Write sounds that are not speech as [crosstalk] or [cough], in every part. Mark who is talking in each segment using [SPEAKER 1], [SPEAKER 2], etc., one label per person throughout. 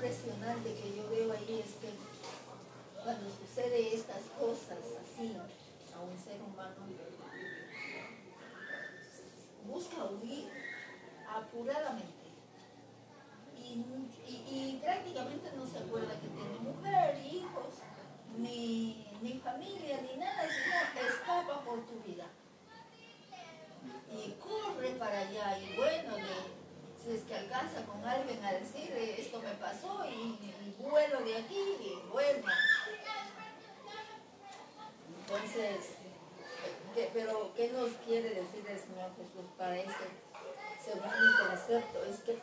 [SPEAKER 1] impresionante que yo veo ahí es que cuando sucede estas cosas así a un ser humano, busca huir apuradamente. Y, y, prácticamente no se acuerda que tiene mujer, hijos, ni, ni familia, ni nada, sino escapa por tu vida. Y corre para allá, y bueno, si es que alcanza con alguien a decir, esto me pasó, y, vuelo de aquí, y bueno. Entonces, pero ¿qué nos quiere decir el Señor Jesús para ese segundo concepto? Es que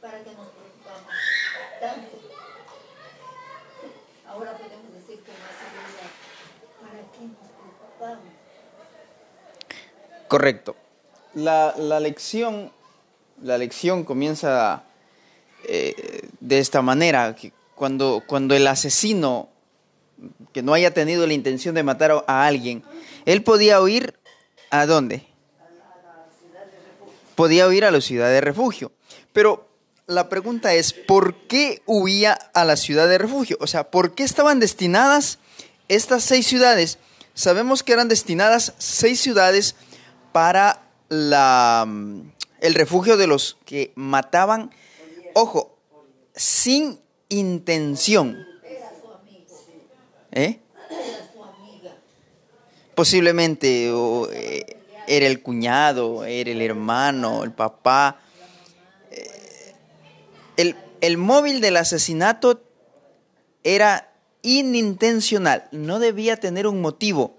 [SPEAKER 1] para que nos preocupamos tanto. Ahora podemos decir que más seguridad, ¿para qué nos preocupamos?
[SPEAKER 2] Correcto. La, lección, la lección comienza eh, de esta manera, que cuando, cuando el asesino que no haya tenido la intención de matar a alguien, él podía huir a dónde? Podía huir a la ciudad de refugio. Pero la pregunta es, ¿por qué huía a la ciudad de refugio? O sea, ¿por qué estaban destinadas estas seis ciudades? Sabemos que eran destinadas seis ciudades para la, el refugio de los que mataban, ojo, sin intención. ¿Eh? Posiblemente eh, era el cuñado, era el hermano, el papá. Eh, el, el móvil del asesinato era inintencional, no debía tener un motivo.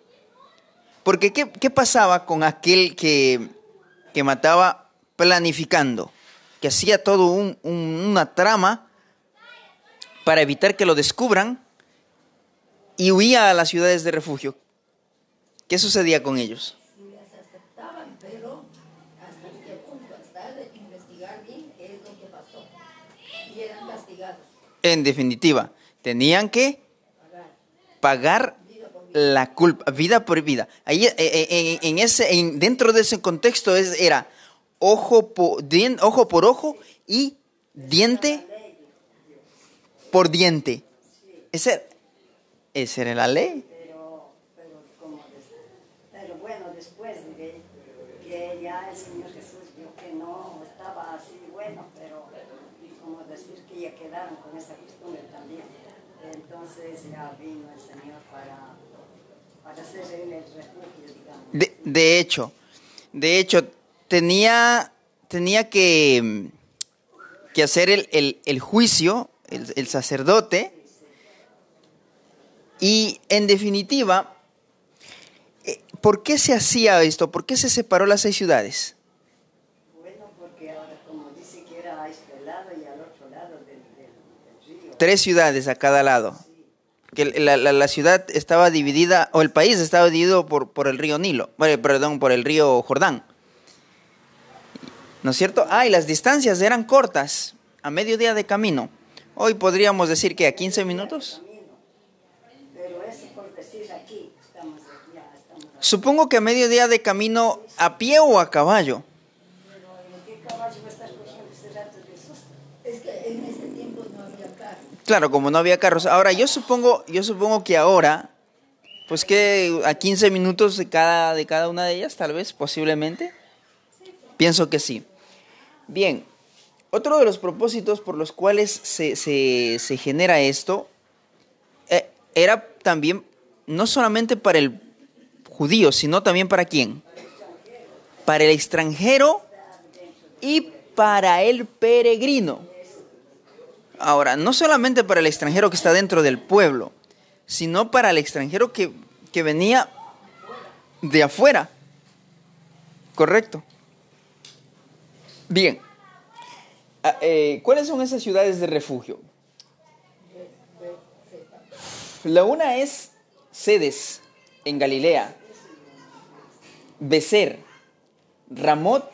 [SPEAKER 2] Porque ¿qué, qué pasaba con aquel que, que, mataba planificando? Que hacía todo un, una trama para evitar que lo descubran y huía a las ciudades de refugio. ¿Qué sucedía con ellos? En definitiva, tenían que pagar la culpa, vida por vida. Eh, eh, en, ese, en, dentro de ese contexto era ojo por, ojo por ojo y diente por diente. Ese, era la ley.
[SPEAKER 3] Pero, pero, como pero bueno, después de que ya el Señor Jesús vio que no estaba así bueno, pero como decir que ya quedaron con esa costumbre también. Entonces ya vino el Señor para, para hacer el refugio, digamos.
[SPEAKER 2] De, de hecho, de hecho, tenía, tenía que, que hacer el, el, el juicio, el, el sacerdote, y en definitiva, eh, ¿por qué se hacía esto? ¿Por qué se separó las seis ciudades?
[SPEAKER 3] Bueno, porque ahora como dice que era a este lado y al otro lado del, río.
[SPEAKER 2] Tres ciudades a cada lado. Que la, la, ciudad estaba dividida, o el país estaba dividido por, por el río Nilo, perdón, por el río Jordán. ¿No es cierto? Ah, y las distancias eran cortas, a medio día de camino. Hoy podríamos decir que a 15 minutos. Supongo que a mediodía de camino a pie o a caballo.
[SPEAKER 1] Es que en ese tiempo no había carros.
[SPEAKER 2] Claro, como no había carros. Ahora, yo supongo, yo supongo que ahora, pues que a 15 minutos de cada, de cada una de ellas, tal vez, posiblemente. Pienso que sí. Bien, otro de los propósitos por los cuales se, se, se genera esto eh, era también no solamente para el judío, sino también para quién? Para el extranjero y para el peregrino. Ahora, no solamente para el extranjero que está dentro del pueblo, sino para el extranjero que, que venía de afuera. Correcto. Bien. Ah, eh, ¿Cuáles son esas ciudades de refugio? La una es Sedes, en Galilea. Becer, Ramot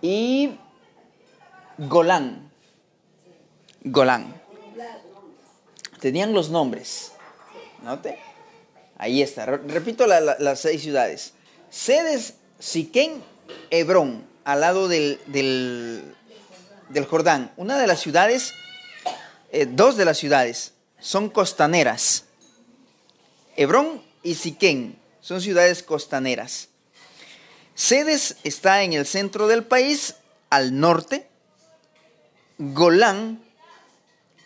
[SPEAKER 2] y Golán. Golán. Tenían los nombres. ¿Note? Ahí está. Repito las seis ciudades. Sedes, Siquén, Hebrón, al lado del, del, Jordán. Una de las ciudades, eh, dos de las ciudades, son costaneras. Hebrón y Siquén son ciudades costaneras. Sedes está en el centro del país, al norte. Golán,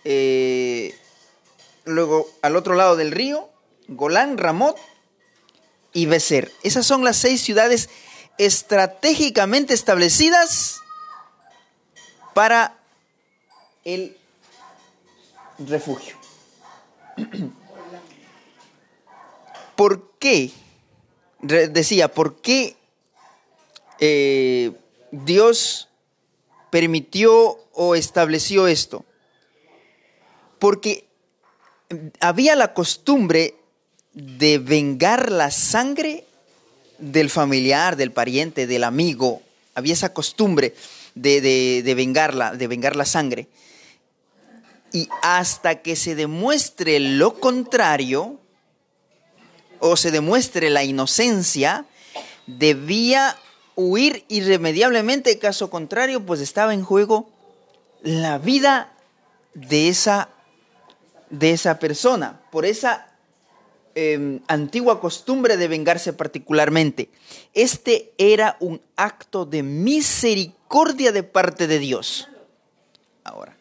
[SPEAKER 2] eh, luego al otro lado del río, Golán, Ramot y Becer. Esas son las seis ciudades estratégicamente establecidas para el refugio. [clears throat] ¿Por qué? Decía, ¿por qué eh, Dios permitió o estableció esto? Porque había la costumbre de vengar la sangre del familiar, del pariente, del amigo. Había esa costumbre de, vengarla, de vengar la sangre. Y hasta que se demuestre lo contrario, o se demuestre la inocencia, debía huir irremediablemente. Caso contrario, pues estaba en juego la vida de esa, de esa persona, por esa Em, antigua costumbre de vengarse particularmente. Este era un acto de misericordia de parte de Dios. Ahora.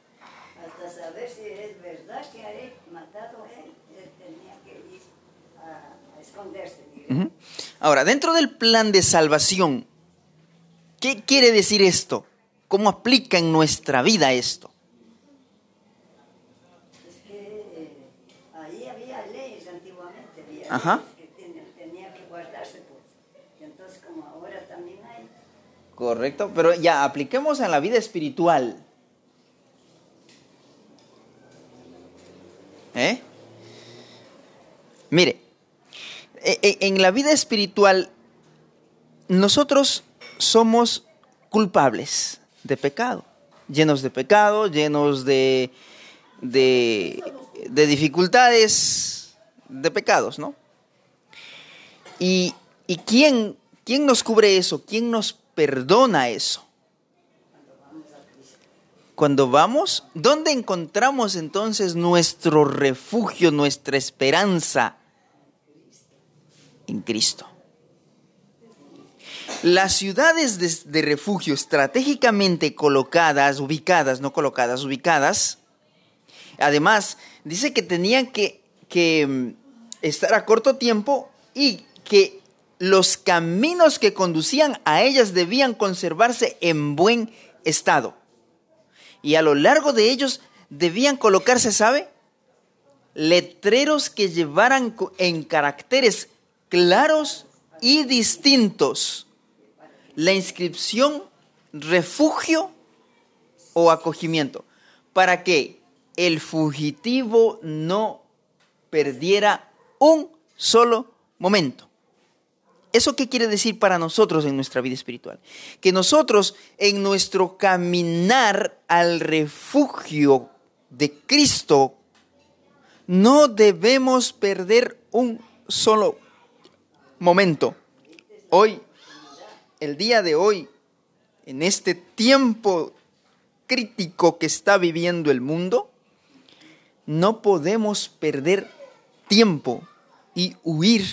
[SPEAKER 3] Hasta saber si es verdad que matado él, él tenía que ir a, esconderse.
[SPEAKER 2] Ahora, dentro del plan de salvación, ¿qué quiere decir esto? ¿Cómo aplica en nuestra vida esto?
[SPEAKER 3] Ajá. que tenía que guardarse, pues. entonces como ahora también hay.
[SPEAKER 2] Correcto, pero ya apliquemos en la vida espiritual. ¿Eh? Mire, e, e, en la vida espiritual nosotros somos culpables de pecado, llenos de pecado, llenos de, de, de dificultades, de pecados, ¿no? ¿Y, quién, quién nos cubre eso? ¿Quién nos perdona eso? Cuando vamos, ¿dónde encontramos entonces nuestro refugio, nuestra esperanza? En Cristo. Las ciudades de, refugio estratégicamente colocadas, ubicadas, no colocadas, ubicadas, además dice que tenían que, que mm, estar a corto tiempo y que los caminos que conducían a ellas debían conservarse en buen estado. Y a lo largo de ellos debían colocarse, ¿sabe? Letreros que llevaran en caracteres claros y distintos la inscripción refugio o acogimiento, para que el fugitivo no perdiera un solo momento. ¿Eso qué quiere decir para nosotros en nuestra vida espiritual? Que nosotros en nuestro caminar al refugio de Cristo no debemos perder un solo momento. Hoy, el día de hoy, en este tiempo crítico que está viviendo el mundo, no podemos perder tiempo y huir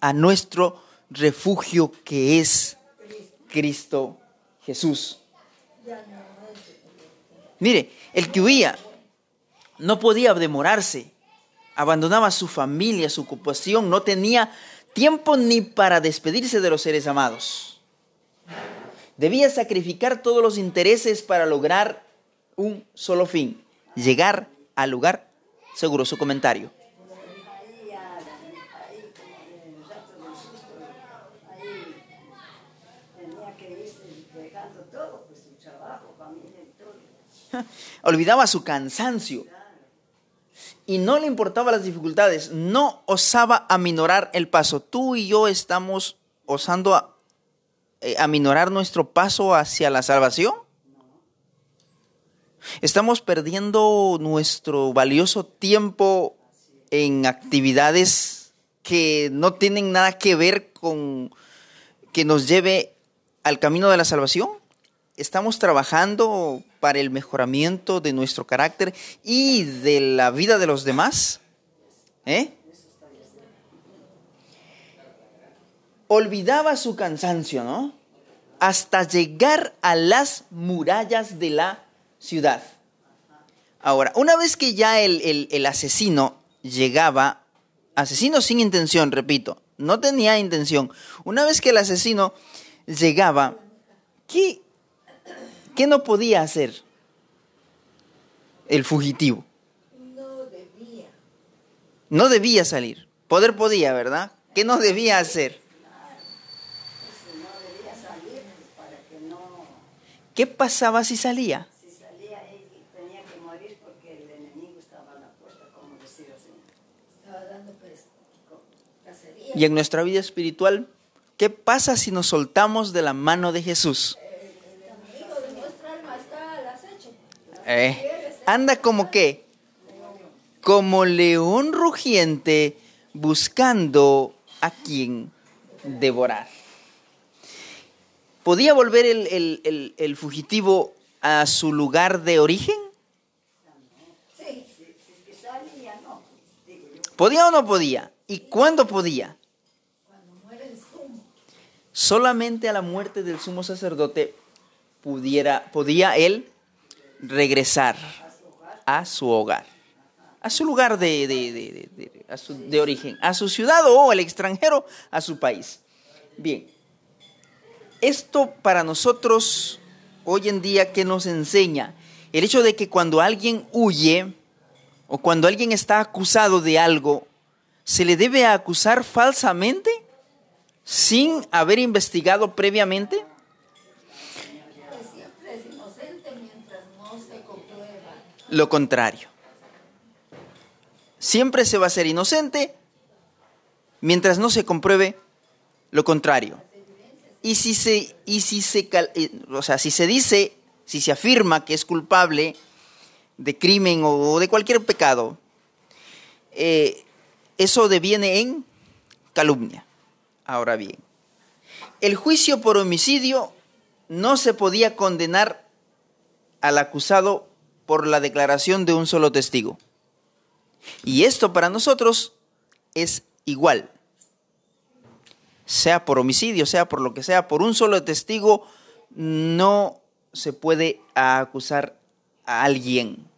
[SPEAKER 2] a nuestro refugio que es Cristo Jesús. Mire, el que huía no podía demorarse, abandonaba su familia, su ocupación, no tenía tiempo ni para despedirse de los seres amados. Debía sacrificar todos los intereses para lograr un solo fin, llegar al lugar seguro. Su comentario. [laughs] Olvidaba su cansancio. Y no le importaban las dificultades. No osaba aminorar el paso. Tú y yo estamos osando eh, aminorar nuestro paso hacia la salvación. Estamos perdiendo nuestro valioso tiempo en actividades que no tienen nada que ver con que nos lleve al camino de la salvación. Estamos trabajando para el mejoramiento de nuestro carácter y de la vida de los demás? ¿Eh? Olvidaba su cansancio, ¿no? Hasta llegar a las murallas de la ciudad. Ahora, una vez que ya el, el- el asesino llegaba, asesino sin intención, repito, no tenía intención, una vez que el asesino llegaba, ¿qué, qué no podía hacer el fugitivo?
[SPEAKER 1] No debía.
[SPEAKER 2] No debía salir. Poder podía, ¿verdad? ¿Qué no debía hacer?
[SPEAKER 3] Pues
[SPEAKER 2] ¿Qué pasaba si salía?
[SPEAKER 3] si salía él tenía que morir porque el enemigo estaba a la puerta, como Señor.
[SPEAKER 1] Estaba dando pues, cacería.
[SPEAKER 2] Y en nuestra vida espiritual, ¿qué pasa si nos soltamos de la mano de Jesús?
[SPEAKER 1] El enemigo de nuestra alma está al acecho.
[SPEAKER 2] Eh, anda como qué? Como león rugiente buscando a quien devorar. ¿Podía volver el, el- el- el fugitivo a su lugar de origen? ¿Podía o no podía? ¿Y cuándo podía? Solamente a la muerte del sumo sacerdote pudiera, podía él regresar a su hogar, a su lugar de, de- de- de- origen, a su ciudad o el extranjero, a su país. Bien, esto para nosotros hoy en día, ¿qué nos enseña? El hecho de que cuando alguien huye o cuando alguien está acusado de algo, ¿se le debe acusar falsamente? sin haber investigado previamente?
[SPEAKER 1] Pues siempre es inocente mientras no se comprueba.
[SPEAKER 2] Lo contrario. Siempre se va a ser inocente mientras no se compruebe lo contrario. Y si se, y si se, o sea, si se dice, si se afirma que es culpable de crimen o de cualquier pecado, eh, eso deviene en calumnia. Ahora bien, el juicio por homicidio no se podía condenar al acusado por la declaración de un solo testigo. Y esto para nosotros es igual. Sea por homicidio, sea por lo que sea, por un solo testigo, no se puede acusar a alguien.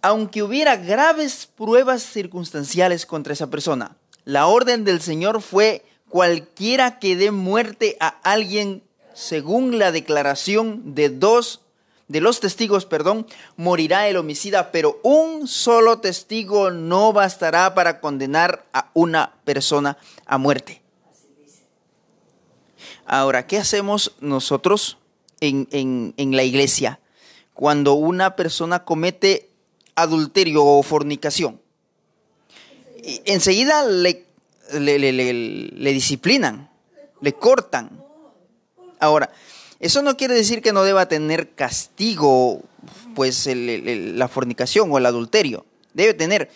[SPEAKER 2] Aunque hubiera graves pruebas circunstanciales contra esa persona, la orden del Señor fue cualquiera que dé muerte a alguien según la declaración de dos de los testigos, perdón, morirá el homicida, pero un solo testigo no bastará para condenar a una persona a muerte. Ahora, ¿qué hacemos nosotros en, en- en la iglesia cuando una persona comete adulterio o fornicación? Enseguida le, le- le- le disciplinan, le cortan. Ahora, eso no quiere decir que no deba tener castigo, pues la fornicación o el adulterio. Debe tener,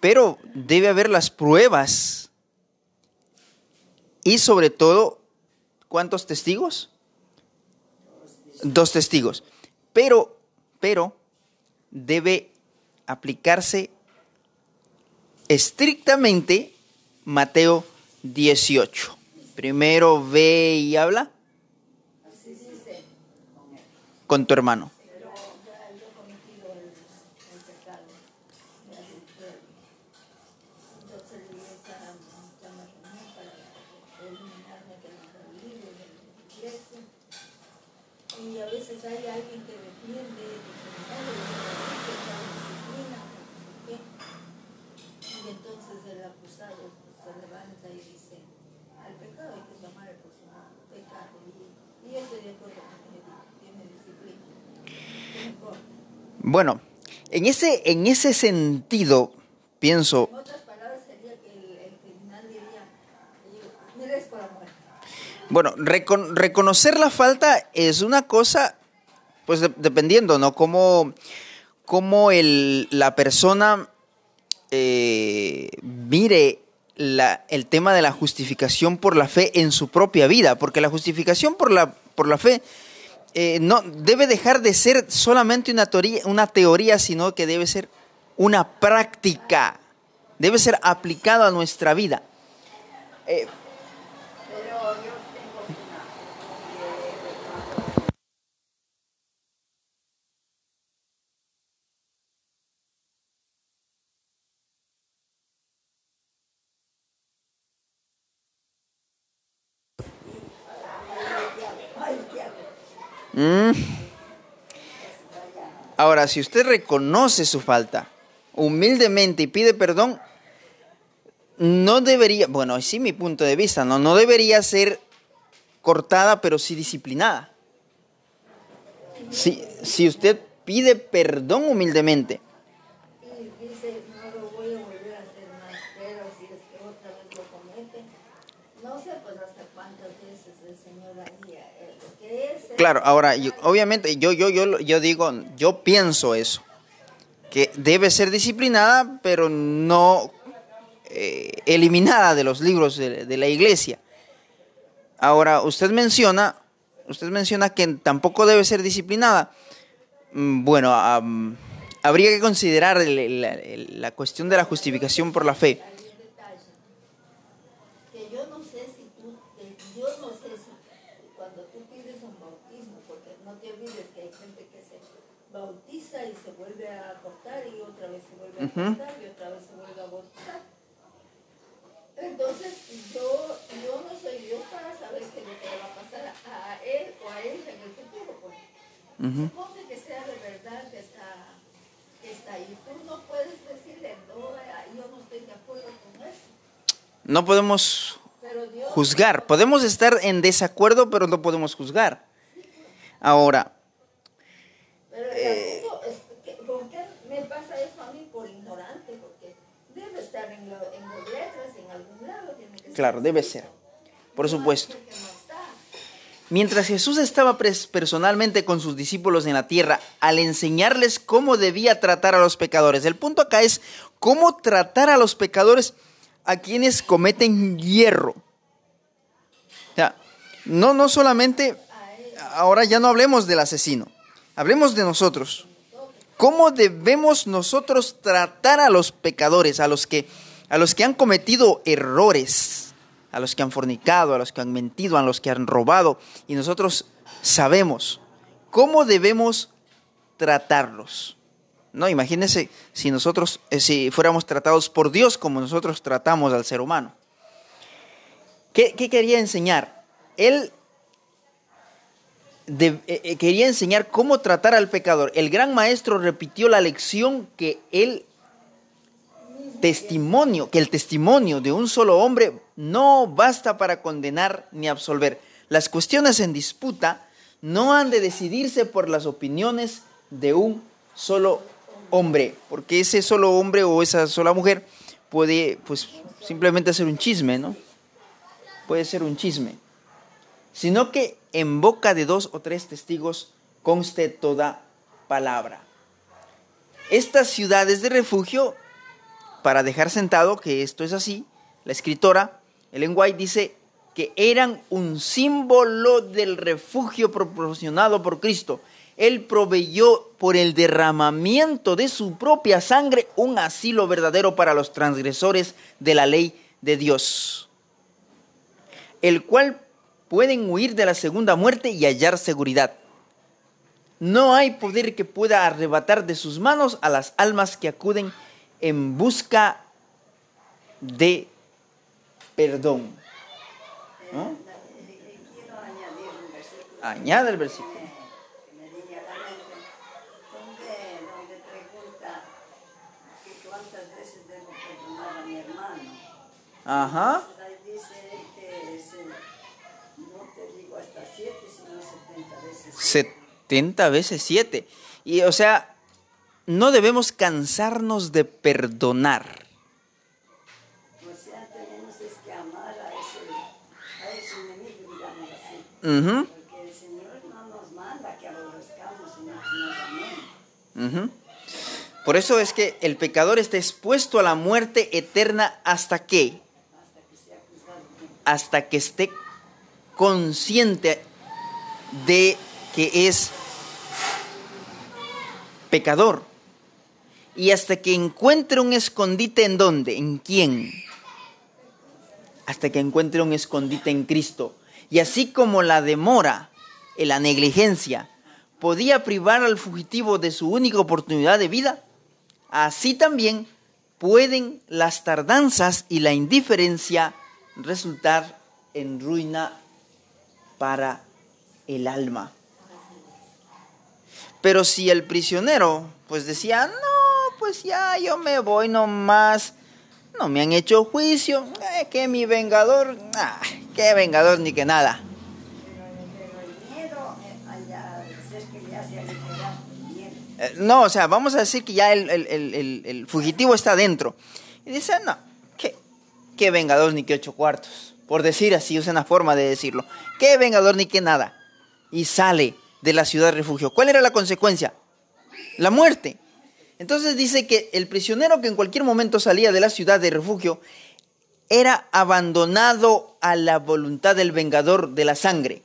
[SPEAKER 2] pero debe haber las pruebas. Y sobre todo, ¿cuántos testigos? Dos testigos. Pero, pero, debe aplicarse estrictamente Mateo 18. Primero ve y habla con tu hermano.
[SPEAKER 1] Entonces le dije a esta reunión para eliminarme que no libre de la iglesia. Y a veces hay alguien que defiende. Y entonces el acusado se levanta y dice, al pecado hay que llamarle por su nombre, pecado. Y, y yo estoy de acuerdo con que tiene disciplina. ¿Qué me importa?
[SPEAKER 2] Bueno, en ese, en ese sentido, pienso, bueno, recon- reconocer la falta es una cosa, pues de- dependiendo, ¿no? Cómo, cómo el, la persona eh, mire la- el tema de la justificación por la fe en su propia vida, porque la justificación por la, por la fe, eh, no, debe dejar de ser solamente una teoría, una teoría, sino que debe ser una práctica, debe ser aplicado a nuestra vida. Eh,
[SPEAKER 3] Pero yo tengo una. eh, Ay, diablo.
[SPEAKER 2] Mm. Ahora, si usted reconoce su falta humildemente y pide perdón, no debería, bueno, sí mi punto de vista, no, no debería ser cortada, pero sí disciplinada. Si, si usted pide perdón humildemente,
[SPEAKER 1] Y dice, no lo voy a volver a hacer más, pero si es que otra vez lo comete, no sé pues hasta cuántas veces el Señor haría eh, lo que es. el-
[SPEAKER 2] Claro, ahora, obviamente, yo, yo, yo, yo digo, yo pienso eso, que debe ser disciplinada, pero no eh, eliminada de los libros de, la iglesia. Ahora, usted menciona, usted menciona que tampoco debe ser disciplinada. Mm, Bueno, am, habría que considerar la cuestión de la justificación por la fe.
[SPEAKER 1] Hay un detalle, que yo no sé si tú, eh, yo no sé si cuando tú pides un bautismo, porque no te olvides que hay gente que se bautiza y se vuelve a cortar y otra vez se vuelve a cortar y otra vez se vuelve a bautizar. Entonces, yo, yo no soy Dios para saber qué es lo que le va a pasar a, él o a ella en el futuro. Pues.
[SPEAKER 2] Ujú.
[SPEAKER 1] Suponte que sea de verdad que está, que está ahí. Tú no puedes decirle, no, yo no estoy de acuerdo con eso.
[SPEAKER 2] No podemos
[SPEAKER 1] Dios,
[SPEAKER 2] juzgar. Podemos estar en desacuerdo, pero no podemos juzgar. Ahora,
[SPEAKER 1] pero el asunto es que, ¿por qué me pasa eso a mí por ignorante? Porque debe estar en, lo- en las letras, en algún lado. Tiene que
[SPEAKER 2] claro, debe ser. Por supuesto.
[SPEAKER 1] es.
[SPEAKER 2] Mientras Jesús estaba personalmente con sus discípulos en la tierra al enseñarles cómo debía tratar a los pecadores, el punto acá es cómo tratar a los pecadores a quienes cometen hierro. O sea, no, no solamente, ahora ya no hablemos del asesino, hablemos de nosotros. ¿Cómo debemos nosotros tratar a los pecadores, a los que, a los que han cometido errores, a los que han fornicado, a los que han mentido, a los que han robado? Y nosotros sabemos cómo debemos tratarlos. No, imagínense si nosotros, eh, si fuéramos tratados por Dios como nosotros tratamos al ser humano. ¿Qué, qué quería enseñar? Él eh, eh, quería enseñar cómo tratar al pecador. El gran maestro repitió la lección que el testimonio, que el testimonio de un solo hombre no basta para condenar ni absolver. Las cuestiones en disputa no han de decidirse por las opiniones de un solo hombre, porque ese solo hombre o esa sola mujer puede pues simplemente ser un chisme, ¿no? Puede ser un chisme sino que en boca de dos o tres testigos conste toda palabra. Estas ciudades de refugio, para dejar sentado que esto es así, la escritora Ellen White dice que eran un símbolo del refugio proporcionado por Cristo. Él proveyó por el derramamiento de su propia sangre un asilo verdadero para los transgresores de la ley de Dios el cual pueden huir de la segunda muerte y hallar seguridad. No hay poder que pueda arrebatar de sus manos a las almas que acuden en busca de perdón. ¿No? Añade el versículo.
[SPEAKER 3] que me viene a la mente, donde, donde pregunta que cuántas veces debo perdonar a mi hermano.
[SPEAKER 2] Ajá.
[SPEAKER 3] Entonces ahí dice que es, eh, no te digo hasta siete, sino 70 veces.
[SPEAKER 2] 70 veces 7. Y o sea, no debemos cansarnos de perdonar.
[SPEAKER 3] O sea, tenemos que amar a ese, enemigo, digamos así.
[SPEAKER 2] Ujú,
[SPEAKER 3] Porque el Señor no nos manda que aborrezcamos, sino que nos amemos.
[SPEAKER 2] ujú. Por eso es que el pecador está expuesto a la muerte eterna hasta que,
[SPEAKER 3] hasta que
[SPEAKER 2] esté consciente de que es pecador. Y hasta que encuentre un escondite en dónde, en quién. Hasta que encuentre un escondite en Cristo. Y así como la demora, la negligencia, podía privar al fugitivo de su única oportunidad de vida, así también pueden las tardanzas y la indiferencia resultar en ruina para el alma. Pero si el prisionero pues decía, no, pues ya yo me voy nomás, no me han hecho juicio, eh, que mi vengador, ah, que vengador ni que nada. Eh, no, o sea, vamos a decir que ya el, fugitivo está dentro. Y dice, no, ¿qué, qué vengador ni que ocho cuartos. Por decir así, usa una forma de decirlo. ¿Qué vengador ni que nada? Y sale de la ciudad de refugio. ¿Cuál era la consecuencia? La muerte. Entonces dice que el prisionero que en cualquier momento salía de la ciudad de refugio era abandonado a la voluntad del vengador de la sangre.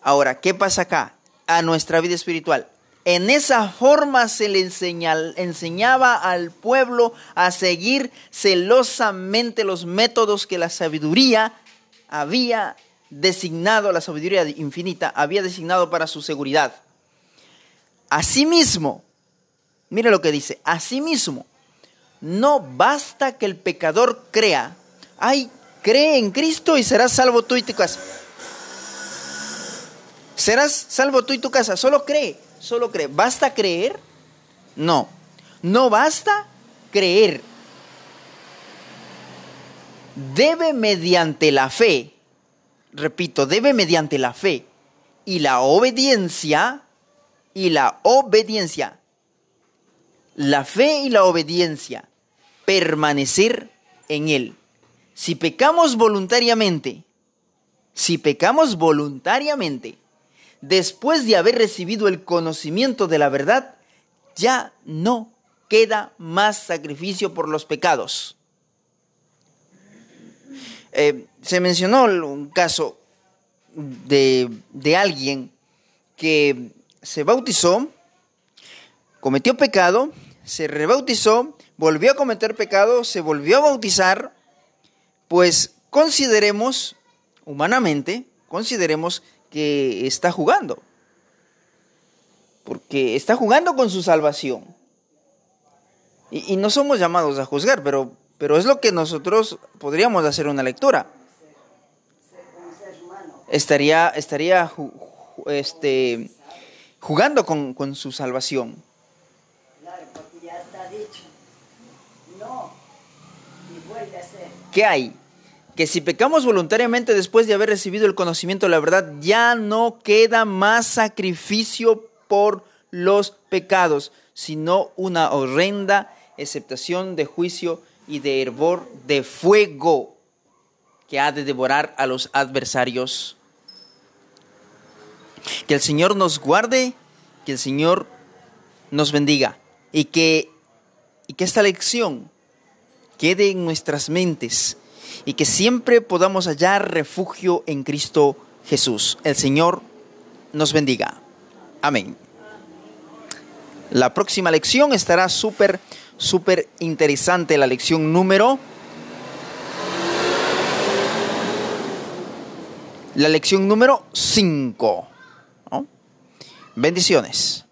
[SPEAKER 2] Ahora, ¿qué pasa acá? A nuestra vida espiritual. En esa forma se le enseñaba al pueblo a seguir celosamente los métodos que la sabiduría había designado, la sabiduría infinita había designado para su seguridad. Asimismo, mire lo que dice, asimismo, no basta que el pecador crea, ay, cree en Cristo y serás salvo tú y tu casa. Serás salvo tú y tu casa, solo cree solo cree. ¿Basta creer? No. No basta creer. Debe mediante la fe, repito, debe mediante la fe y la obediencia, y la obediencia, la fe y la obediencia, permanecer en él. Si pecamos voluntariamente, si pecamos voluntariamente, después de haber recibido el conocimiento de la verdad, ya no queda más sacrificio por los pecados. Eh, se mencionó un caso de, de alguien que se bautizó, cometió pecado, se rebautizó, volvió a cometer pecado, se volvió a bautizar, pues consideremos, humanamente, consideremos que está jugando. Porque está jugando con su salvación. Y, no somos llamados a juzgar, pero, pero es lo que nosotros podríamos hacer una lectura. Estaría, estaría este, jugando con, con su salvación.
[SPEAKER 3] Claro, porque ya está dicho. No. Y vuelve a ser.
[SPEAKER 2] ¿Qué hay? que si pecamos voluntariamente después de haber recibido el conocimiento de la verdad, ya no queda más sacrificio por los pecados, sino una horrenda aceptación de juicio y de hervor de fuego que ha de devorar a los adversarios. Que el Señor nos guarde, que el Señor nos bendiga y que, y que esta lección quede en nuestras mentes y que siempre podamos hallar refugio en Cristo Jesús. El Señor nos bendiga. Amén. La próxima lección estará súper, súper interesante, la lección número... La lección número 5. Bendiciones.